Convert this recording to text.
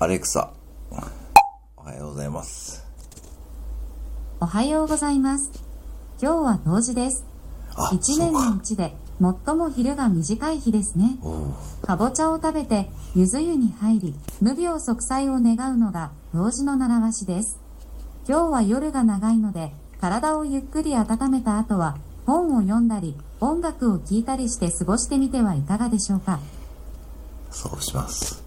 アレクサ、おはようございます。おはようございます。今日は冬至です。一年のうちで最も昼が短い日ですね。かぼちゃを食べて、ゆず湯に入り、無病息災を願うのが冬至の習わしです。今日は夜が長いので、体をゆっくり温めた後は、本を読んだり、音楽を聴いたりして過ごしてみてはいかがでしょうか。そうします。